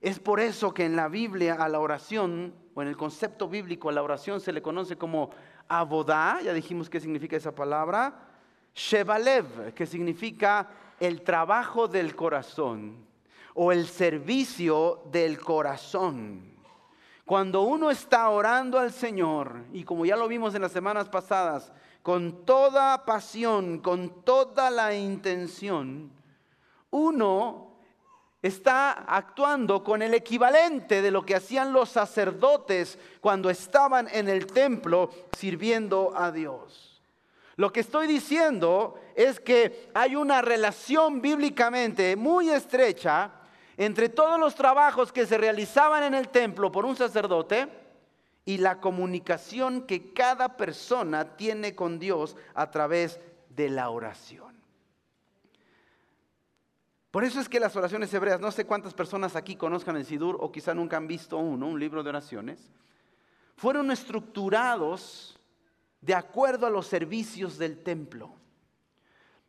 Es por eso que en la Biblia a la oración, o en el concepto bíblico a la oración se le conoce como abodá, ya dijimos qué significa esa palabra, shebalev, que significa el trabajo del corazón o el servicio del corazón. Cuando uno está orando al Señor, y como ya lo vimos en las semanas pasadas, con toda pasión, con toda la intención, uno está actuando con el equivalente de lo que hacían los sacerdotes cuando estaban en el templo sirviendo a Dios. Lo que estoy diciendo es que hay una relación bíblicamente muy estrecha entre todos los trabajos que se realizaban en el templo por un sacerdote y la comunicación que cada persona tiene con Dios a través de la oración. Por eso es que las oraciones hebreas, no sé cuántas personas aquí conozcan el Sidur o quizá nunca han visto uno, un libro de oraciones, fueron estructurados de acuerdo a los servicios del templo.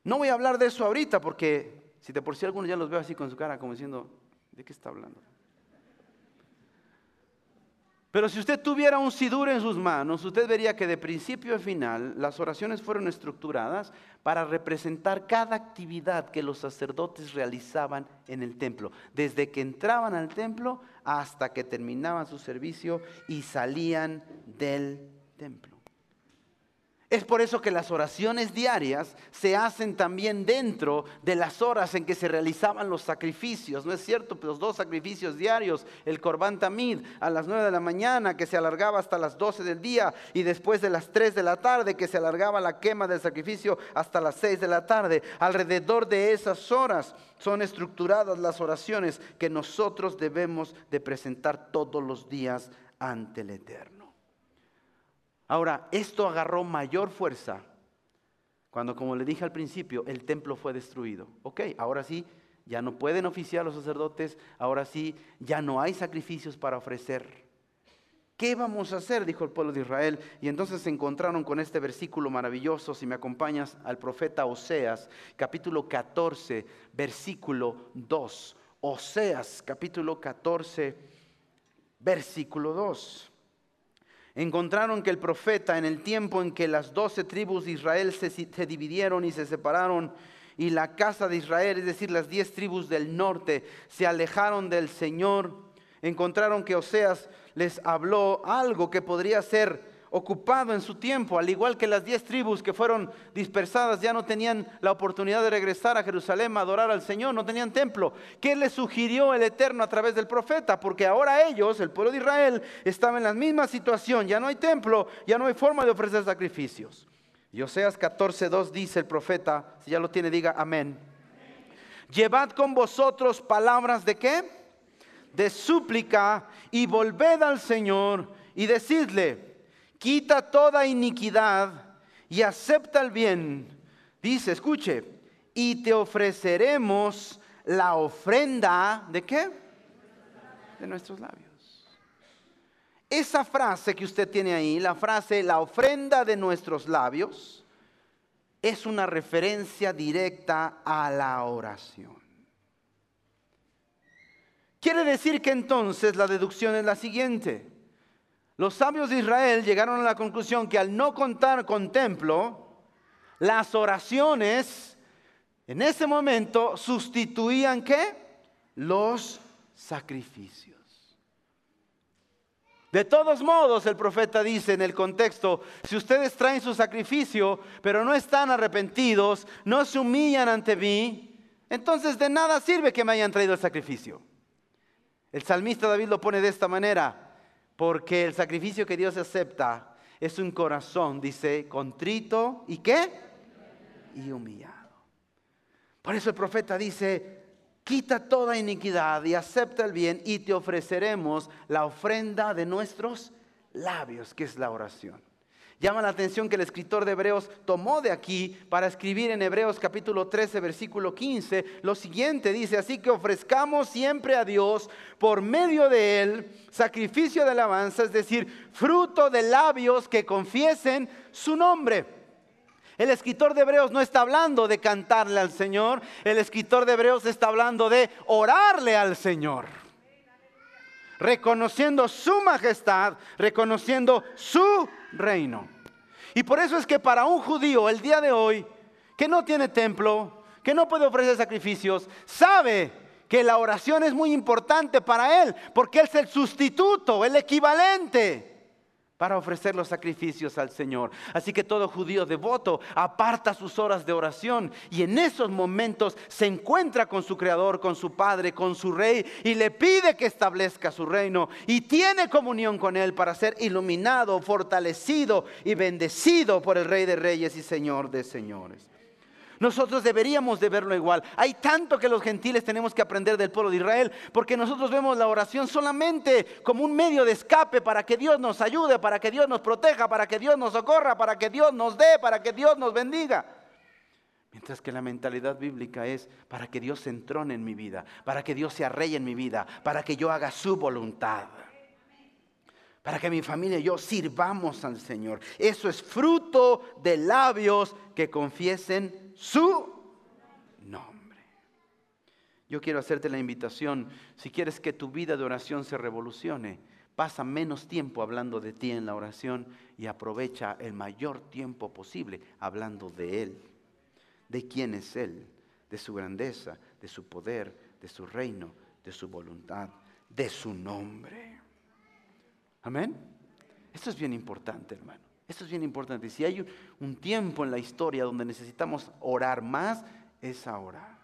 No voy a hablar de eso ahorita porque si de por sí algunos ya los veo así con su cara como diciendo, ¿de qué está hablando? Pero si usted tuviera un sidur en sus manos, usted vería que de principio a final las oraciones fueron estructuradas para representar cada actividad que los sacerdotes realizaban en el templo, desde que entraban al templo hasta que terminaban su servicio y salían del templo. Es por eso que las oraciones diarias se hacen también dentro de las horas en que se realizaban los sacrificios. ¿No es cierto? Los dos sacrificios diarios, el Corbán Tamid a las 9 de la mañana que se alargaba hasta las 12 del día y después de las 3 de la tarde que se alargaba la quema del sacrificio hasta las 6 de la tarde. Alrededor de esas horas son estructuradas las oraciones que nosotros debemos de presentar todos los días ante el Eterno. Ahora, esto agarró mayor fuerza cuando, como le dije al principio, el templo fue destruido. Ok, ahora sí, ya no pueden oficiar los sacerdotes, ahora sí, ya no hay sacrificios para ofrecer. ¿Qué vamos a hacer? dijo el pueblo de Israel. Y entonces se encontraron con este versículo maravilloso, si me acompañas al profeta Oseas, capítulo 14, versículo 2. Oseas, capítulo 14, versículo 2 encontraron que el profeta, en el tiempo en que las doce tribus de Israel se, dividieron y se separaron, y la casa de Israel, es decir, las diez tribus del norte, se alejaron del Señor, encontraron que Oseas les habló algo que podría ser ocupado en su tiempo, al igual que las diez tribus que fueron dispersadas ya no tenían la oportunidad de regresar a Jerusalén a adorar al Señor, no tenían templo. ¿Qué les sugirió el Eterno a través del profeta? Porque ahora ellos, el pueblo de Israel, estaban en la misma situación, ya no hay templo, ya no hay forma de ofrecer sacrificios. Y Oseas 14.2 dice el profeta, si ya lo tiene, diga amén. Llevad con vosotros palabras de qué? De súplica y volved al Señor y decidle, quita toda iniquidad y acepta el bien. Dice, escuche, y te ofreceremos la ofrenda de qué? De nuestros labios. Esa frase que usted tiene ahí, la frase la ofrenda de nuestros labios, es una referencia directa a la oración. Quiere decir que entonces la deducción es la siguiente. Los sabios de Israel llegaron a la conclusión que al no contar con templo, las oraciones en ese momento sustituían qué? Los sacrificios. De todos modos, el profeta dice en el contexto, si ustedes traen su sacrificio, pero no están arrepentidos, no se humillan ante mí, entonces de nada sirve que me hayan traído el sacrificio. El salmista David lo pone de esta manera, porque el sacrificio que Dios acepta es un corazón, dice, contrito y qué? Y humillado. Por eso el profeta dice, quita toda iniquidad y acepta el bien y te ofreceremos la ofrenda de nuestros labios, que es la oración. Llama la atención que el escritor de Hebreos tomó de aquí para escribir en Hebreos capítulo 13, versículo 15, lo siguiente dice, así que ofrezcamos siempre a Dios por medio de él sacrificio de alabanza, es decir, fruto de labios que confiesen su nombre. El escritor de Hebreos no está hablando de cantarle al Señor, el escritor de Hebreos está hablando de orarle al Señor reconociendo su majestad, reconociendo su reino. Y por eso es que para un judío el día de hoy, que no tiene templo, que no puede ofrecer sacrificios, sabe que la oración es muy importante para él, porque es el sustituto, el equivalente para ofrecer los sacrificios al Señor. Así que todo judío devoto aparta sus horas de oración y en esos momentos se encuentra con su Creador, con su Padre, con su Rey y le pide que establezca su reino y tiene comunión con Él para ser iluminado, fortalecido y bendecido por el Rey de Reyes y Señor de Señores. Nosotros deberíamos de verlo igual. Hay tanto que los gentiles tenemos que aprender del pueblo de Israel, porque nosotros vemos la oración solamente como un medio de escape para que Dios nos ayude, para que Dios nos proteja, para que Dios nos socorra, para que Dios nos dé, para que Dios nos bendiga. Mientras que la mentalidad bíblica es para que Dios se entrone en mi vida, para que Dios se arreye en mi vida, para que yo haga su voluntad para que mi familia y yo sirvamos al Señor. Eso es fruto de labios que confiesen su nombre. Yo quiero hacerte la invitación, si quieres que tu vida de oración se revolucione, pasa menos tiempo hablando de ti en la oración y aprovecha el mayor tiempo posible hablando de Él, de quién es Él, de su grandeza, de su poder, de su reino, de su voluntad, de su nombre. Amén. Esto es bien importante, hermano. Esto es bien importante. Si hay un tiempo en la historia donde necesitamos orar más, es ahora.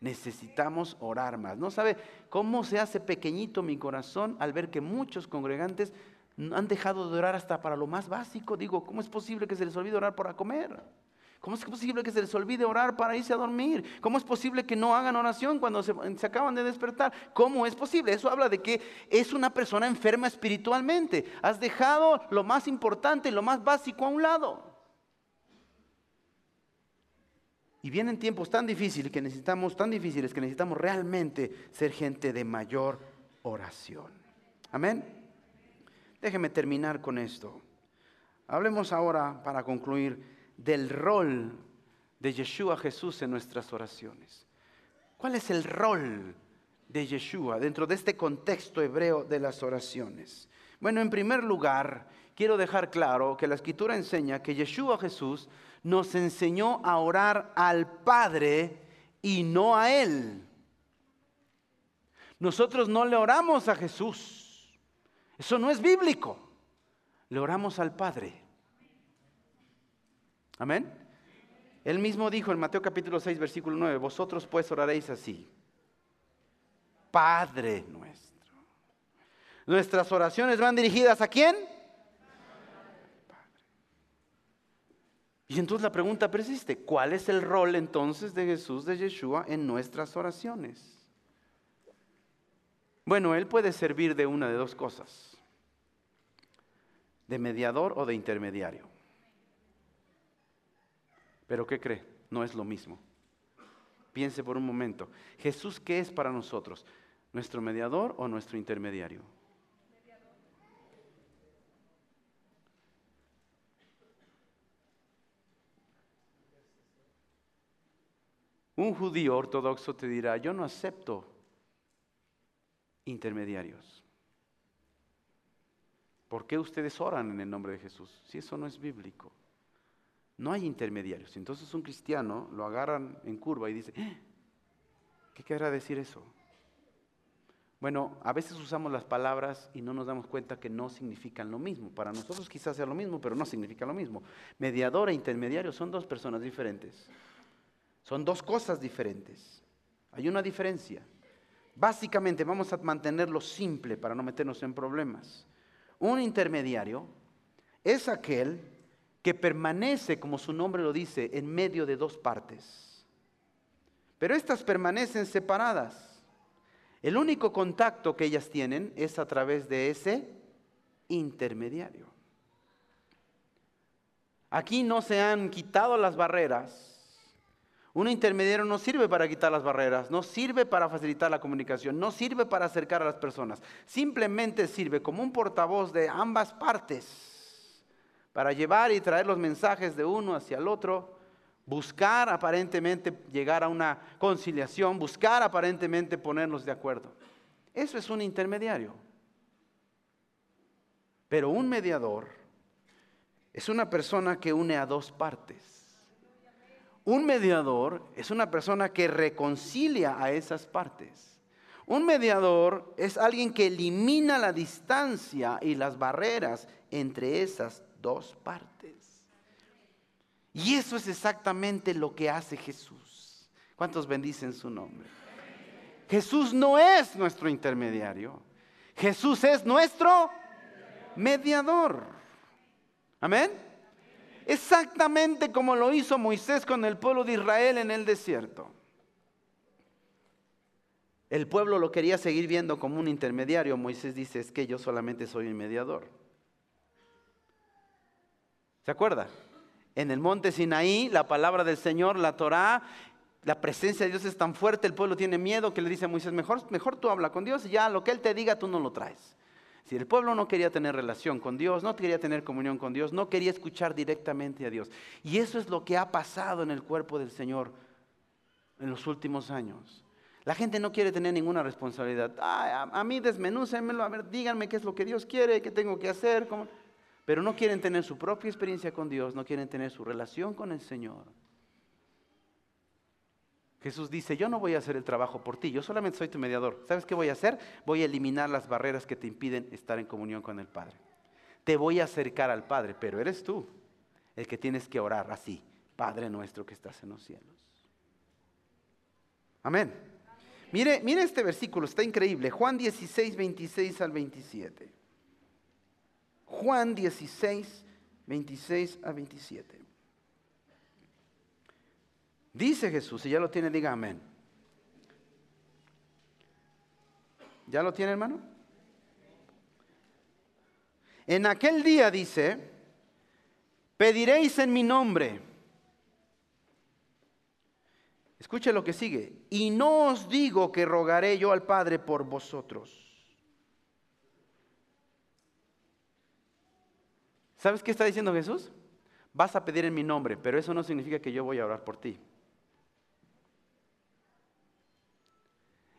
Necesitamos orar más. ¿No sabe cómo se hace pequeñito mi corazón al ver que muchos congregantes han dejado de orar hasta para lo más básico? Digo, ¿cómo es posible que se les olvide orar para comer? ¿Cómo es posible que se les olvide orar para irse a dormir? ¿Cómo es posible que no hagan oración cuando se, acaban de despertar? ¿Cómo es posible? Eso habla de que es una persona enferma espiritualmente. Has dejado lo más importante, lo más básico a un lado. Y vienen tiempos tan difíciles que necesitamos, tan difíciles que necesitamos realmente ser gente de mayor oración. Amén. Déjeme terminar con esto. Hablemos ahora, para concluir, del rol de Yeshua Jesús en nuestras oraciones. ¿Cuál es el rol de Yeshua dentro de este contexto hebreo de las oraciones? Bueno, en primer lugar, quiero dejar claro que la escritura enseña que Yeshua Jesús nos enseñó a orar al Padre y no a Él. Nosotros no le oramos a Jesús. Eso no es bíblico. Le oramos al Padre. Amén. Él mismo dijo en Mateo capítulo 6, versículo 9, vosotros pues oraréis así. Padre nuestro. Nuestras oraciones van dirigidas a quién? Y entonces la pregunta persiste, ¿cuál es el rol entonces de Jesús, de Yeshua, en nuestras oraciones? Bueno, Él puede servir de una de dos cosas, de mediador o de intermediario. Pero ¿qué cree? No es lo mismo. Piense por un momento. Jesús, ¿qué es para nosotros? ¿Nuestro mediador o nuestro intermediario? Un judío ortodoxo te dirá, yo no acepto intermediarios. ¿Por qué ustedes oran en el nombre de Jesús? Si eso no es bíblico. No hay intermediarios. Entonces un cristiano lo agarran en curva y dice, eh, ¿qué querrá decir eso? Bueno, a veces usamos las palabras y no nos damos cuenta que no significan lo mismo. Para nosotros quizás sea lo mismo, pero no significa lo mismo. Mediador e intermediario son dos personas diferentes. Son dos cosas diferentes. Hay una diferencia. Básicamente vamos a mantenerlo simple para no meternos en problemas. Un intermediario es aquel que permanece, como su nombre lo dice, en medio de dos partes. Pero estas permanecen separadas. El único contacto que ellas tienen es a través de ese intermediario. Aquí no se han quitado las barreras. Un intermediario no sirve para quitar las barreras, no sirve para facilitar la comunicación, no sirve para acercar a las personas. Simplemente sirve como un portavoz de ambas partes para llevar y traer los mensajes de uno hacia el otro, buscar aparentemente llegar a una conciliación, buscar aparentemente ponernos de acuerdo. Eso es un intermediario. Pero un mediador es una persona que une a dos partes. Un mediador es una persona que reconcilia a esas partes. Un mediador es alguien que elimina la distancia y las barreras entre esas dos partes. Y eso es exactamente lo que hace Jesús. ¿Cuántos bendicen su nombre? Jesús no es nuestro intermediario. Jesús es nuestro mediador. Amén. Exactamente como lo hizo Moisés con el pueblo de Israel en el desierto. El pueblo lo quería seguir viendo como un intermediario. Moisés dice, es que yo solamente soy un mediador. ¿Se acuerda? En el monte Sinaí, la palabra del Señor, la Torá, la presencia de Dios es tan fuerte, el pueblo tiene miedo que le dice a Moisés, mejor, mejor tú habla con Dios y ya lo que Él te diga tú no lo traes. Si el pueblo no quería tener relación con Dios, no quería tener comunión con Dios, no quería escuchar directamente a Dios. Y eso es lo que ha pasado en el cuerpo del Señor en los últimos años. La gente no quiere tener ninguna responsabilidad. a, a, mí desmenúcenmelo, a ver, díganme qué es lo que Dios quiere, qué tengo que hacer. Pero no quieren tener su propia experiencia con Dios, no quieren tener su relación con el Señor. Jesús dice, yo no voy a hacer el trabajo por ti, yo solamente soy tu mediador. ¿Sabes qué voy a hacer? Voy a eliminar las barreras que te impiden estar en comunión con el Padre. Te voy a acercar al Padre, pero eres tú el que tienes que orar así, Padre nuestro que estás en los cielos. Amén. Mire, mire este versículo, está increíble. Juan 16, 26 al 27. Juan 16, 26 a 27. Dice Jesús, si ya lo tiene, diga amén. ¿Ya lo tiene, hermano? En aquel día dice, pediréis en mi nombre. Escuche lo que sigue. Y no os digo que rogaré yo al Padre por vosotros. ¿Sabes qué está diciendo Jesús? Vas a pedir en mi nombre, pero eso no significa que yo voy a orar por ti.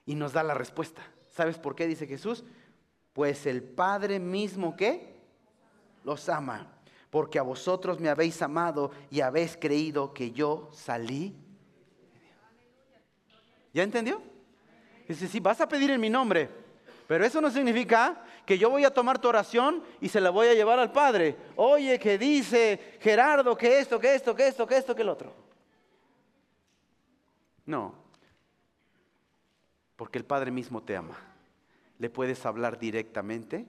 Y nos da la respuesta. ¿Sabes por qué dice Jesús? Pues el Padre mismo que los ama, porque a vosotros me habéis amado y habéis creído que yo salí. ¿Ya entendió? Dice, sí, vas a pedir en mi nombre, pero eso no significa que yo voy a tomar tu oración y se la voy a llevar al Padre. Oye, que dice Gerardo que esto, que esto, que esto, que esto, que el otro. No, porque el Padre mismo te ama. Le puedes hablar directamente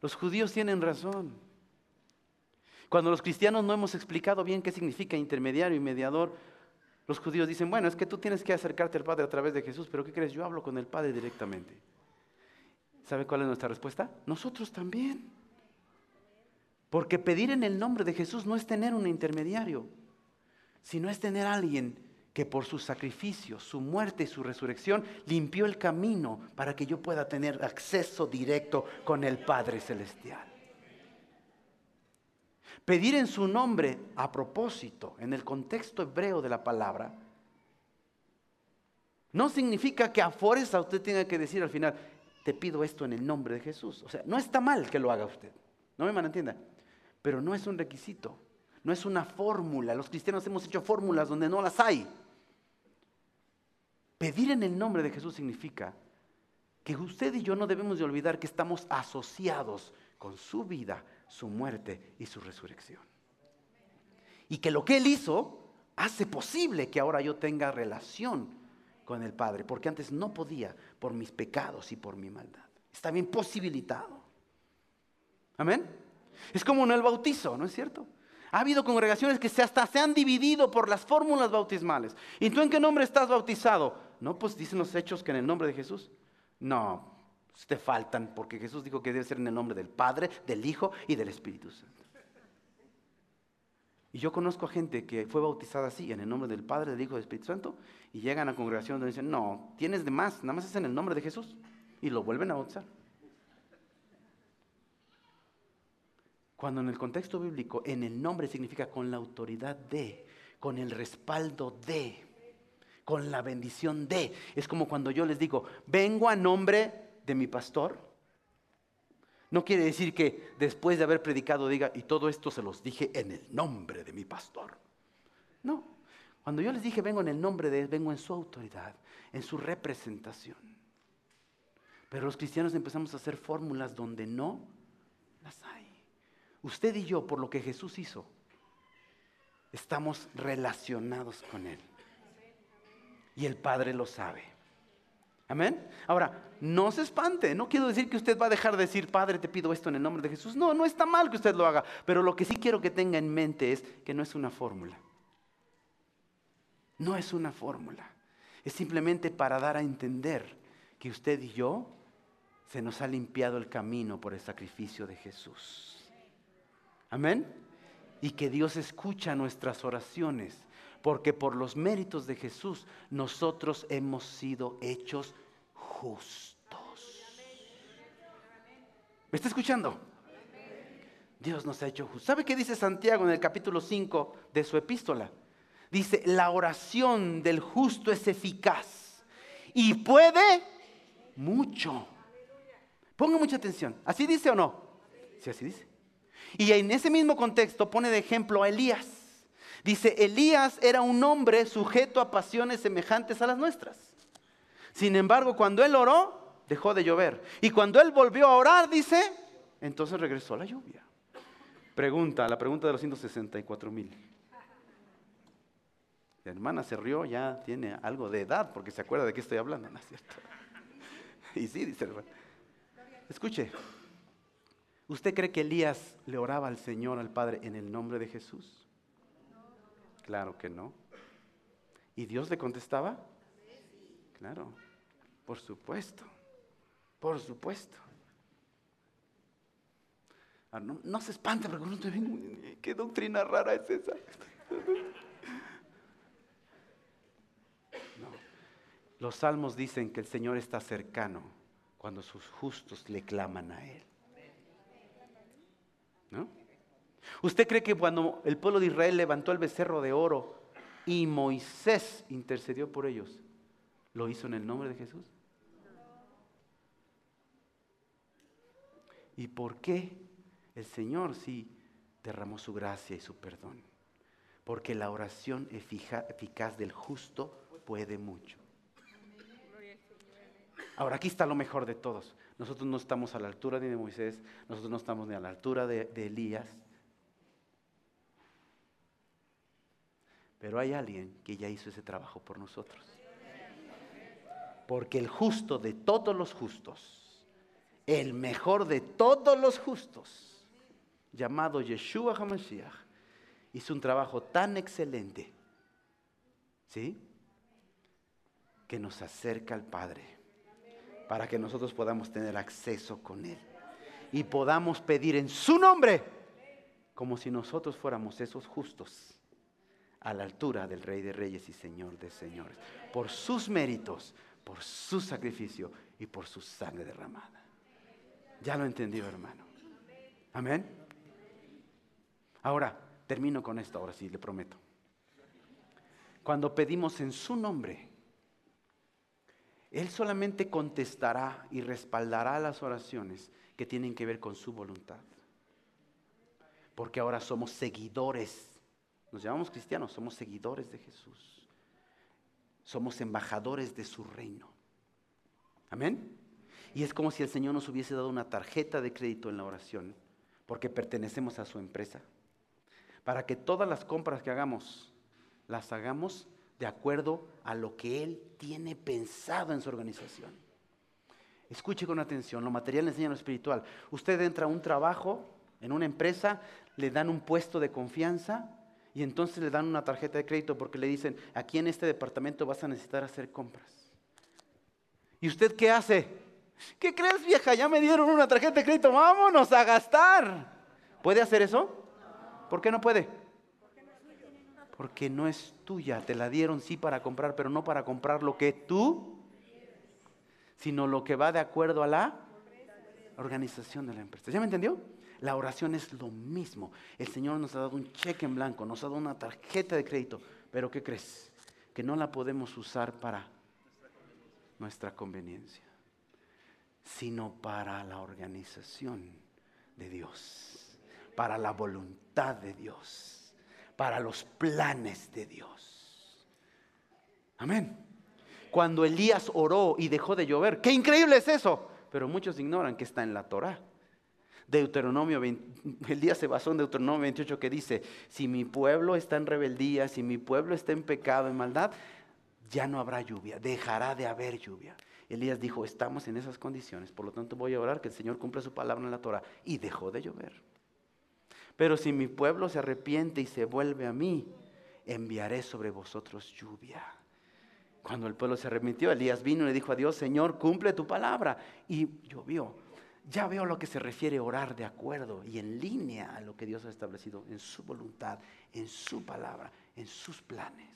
Los judíos tienen razón. Cuando los cristianos no hemos explicado bien qué significa intermediario y mediador, los judíos dicen, bueno, es que tú tienes que acercarte al Padre a través de Jesús, pero ¿qué crees? Yo hablo con el Padre directamente. ¿Sabe cuál es nuestra respuesta? Nosotros también. Porque pedir en el nombre de Jesús no es tener un intermediario, sino es tener a alguien que por su sacrificio, su muerte y su resurrección limpió el camino para que yo pueda tener acceso directo con el Padre Celestial. Pedir en su nombre a propósito, en el contexto hebreo de la palabra, no significa que a fuerza usted tenga que decir al final, te pido esto en el nombre de Jesús. O sea, no está mal que lo haga usted. No me malentienda. Pero no es un requisito. No es una fórmula. Los cristianos hemos hecho fórmulas donde no las hay. Pedir en el nombre de Jesús significa que usted y yo no debemos de olvidar que estamos asociados con su vida, su muerte y su resurrección. Y que lo que Él hizo hace posible que ahora yo tenga relación con el Padre, porque antes no podía por mis pecados y por mi maldad. Está bien posibilitado. Amén. Es como en el bautizo, ¿no es cierto? Ha habido congregaciones que se hasta se han dividido por las fórmulas bautismales. ¿Y tú en qué nombre estás bautizado? No, pues dicen los hechos que en el nombre de Jesús. No, te faltan, porque Jesús dijo que debe ser en el nombre del Padre, del Hijo y del Espíritu Santo. Y yo conozco a gente que fue bautizada así, en el nombre del Padre, del Hijo y del Espíritu Santo, y llegan a la congregación donde dicen, no, tienes de más, nada más es en el nombre de Jesús. Y lo vuelven a bautizar. Cuando en el contexto bíblico, en el nombre significa con la autoridad de, con el respaldo de, con la bendición de. Es como cuando yo les digo, vengo a nombre de mi pastor, no quiere decir que después de haber predicado diga, y todo esto se los dije en el nombre de mi pastor. No, cuando yo les dije vengo en el nombre de Él, vengo en su autoridad, en su representación. Pero los cristianos empezamos a hacer fórmulas donde no las hay. Usted y yo, por lo que Jesús hizo, estamos relacionados con Él. Y el Padre lo sabe. Amén. Ahora, no se espante, no quiero decir que usted va a dejar de decir, Padre, te pido esto en el nombre de Jesús. No, no está mal que usted lo haga, pero lo que sí quiero que tenga en mente es que no es una fórmula. No es una fórmula. Es simplemente para dar a entender que usted y yo se nos ha limpiado el camino por el sacrificio de Jesús. Amén. Y que Dios escucha nuestras oraciones porque por los méritos de Jesús nosotros hemos sido hechos justos. ¿Me está escuchando? Dios nos ha hecho justos. ¿Sabe qué dice Santiago en el capítulo 5 de su epístola? Dice, la oración del justo es eficaz y puede mucho. Ponga mucha atención. ¿Así dice o no? Sí, así dice. Y en ese mismo contexto pone de ejemplo a Elías. Dice, Elías era un hombre sujeto a pasiones semejantes a las nuestras. Sin embargo, cuando él oró, dejó de llover. Y cuando él volvió a orar, dice, entonces regresó la lluvia. Pregunta, la pregunta de los 164 mil. La hermana se rió, ya tiene algo de edad porque se acuerda de qué estoy hablando, ¿no es cierto? Y sí, dice el hermano. Escuche, ¿usted cree que Elías le oraba al Señor, al Padre, en el nombre de Jesús? Claro que no. ¿Y Dios le contestaba? Claro, por supuesto, por supuesto. Ah, no, se espante, porque ven, ¿qué doctrina rara es esa? Los salmos dicen que el Señor está cercano cuando sus justos le claman a Él. ¿No? ¿Usted cree que cuando el pueblo de Israel levantó el becerro de oro y Moisés intercedió por ellos, lo hizo en el nombre de Jesús? ¿Y por qué el Señor sí derramó su gracia y su perdón? Porque la oración eficaz del justo puede mucho. Ahora, aquí está lo mejor de todos. Nosotros no estamos a la altura ni de Moisés, nosotros no estamos ni a la altura de, de Elías. Pero hay alguien que ya hizo ese trabajo por nosotros. Porque el justo de todos los justos, el mejor de todos los justos, llamado Yeshua HaMashiach, hizo un trabajo tan excelente, ¿sí? Que nos acerca al Padre para que nosotros podamos tener acceso con Él y podamos pedir en su nombre, como si nosotros fuéramos esos justos, a la altura del Rey de Reyes y Señor de Señores, por sus méritos, por su sacrificio y por su sangre derramada. Ya lo entendido, hermano. Amén. Ahora, termino con esto, ahora sí, le prometo. Cuando pedimos en su nombre, él solamente contestará y respaldará las oraciones que tienen que ver con su voluntad. Porque ahora somos seguidores. Nos llamamos cristianos, somos seguidores de Jesús. Somos embajadores de su reino. Amén. Y es como si el Señor nos hubiese dado una tarjeta de crédito en la oración, porque pertenecemos a su empresa, para que todas las compras que hagamos las hagamos de acuerdo a lo que Él tiene pensado en su organización. Escuche con atención, lo material enseña lo espiritual. Usted entra a un trabajo, en una empresa, le dan un puesto de confianza y entonces le dan una tarjeta de crédito porque le dicen, aquí en este departamento vas a necesitar hacer compras. ¿Y usted qué hace? ¿Qué crees vieja? Ya me dieron una tarjeta de crédito, vámonos a gastar. ¿Puede hacer eso? ¿Por qué no puede? Porque no es tuya, te la dieron sí para comprar, pero no para comprar lo que tú, sino lo que va de acuerdo a la organización de la empresa. ¿Ya me entendió? La oración es lo mismo. El Señor nos ha dado un cheque en blanco, nos ha dado una tarjeta de crédito, pero ¿qué crees? Que no la podemos usar para nuestra conveniencia, sino para la organización de Dios, para la voluntad de Dios para los planes de Dios. Amén. Cuando Elías oró y dejó de llover, qué increíble es eso. Pero muchos ignoran que está en la Torah. Deuteronomio, Elías se basó en Deuteronomio 28 que dice, si mi pueblo está en rebeldía, si mi pueblo está en pecado, en maldad, ya no habrá lluvia, dejará de haber lluvia. Elías dijo, estamos en esas condiciones, por lo tanto voy a orar que el Señor cumpla su palabra en la Torah. Y dejó de llover. Pero si mi pueblo se arrepiente y se vuelve a mí, enviaré sobre vosotros lluvia. Cuando el pueblo se arrepintió, Elías vino y le dijo a Dios, Señor, cumple tu palabra. Y llovió. Ya veo lo que se refiere orar de acuerdo y en línea a lo que Dios ha establecido en su voluntad, en su palabra, en sus planes.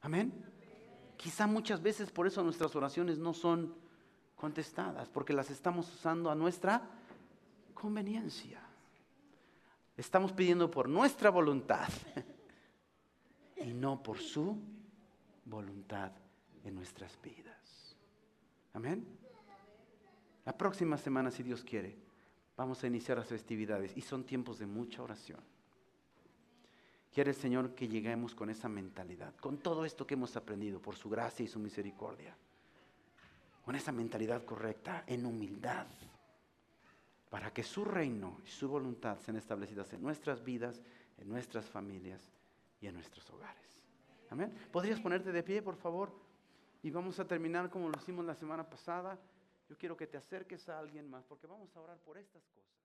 Amén. Quizá muchas veces por eso nuestras oraciones no son contestadas, porque las estamos usando a nuestra conveniencia. Estamos pidiendo por nuestra voluntad y no por su voluntad en nuestras vidas. Amén. La próxima semana, si Dios quiere, vamos a iniciar las festividades y son tiempos de mucha oración. Quiere el Señor que lleguemos con esa mentalidad, con todo esto que hemos aprendido por su gracia y su misericordia, con esa mentalidad correcta, en humildad, para que su reino y su voluntad sean establecidas en nuestras vidas, en nuestras familias y en nuestros hogares. Amén. ¿Podrías ponerte de pie, por favor? Y vamos a terminar como lo hicimos la semana pasada. Yo quiero que te acerques a alguien más, porque vamos a orar por estas cosas.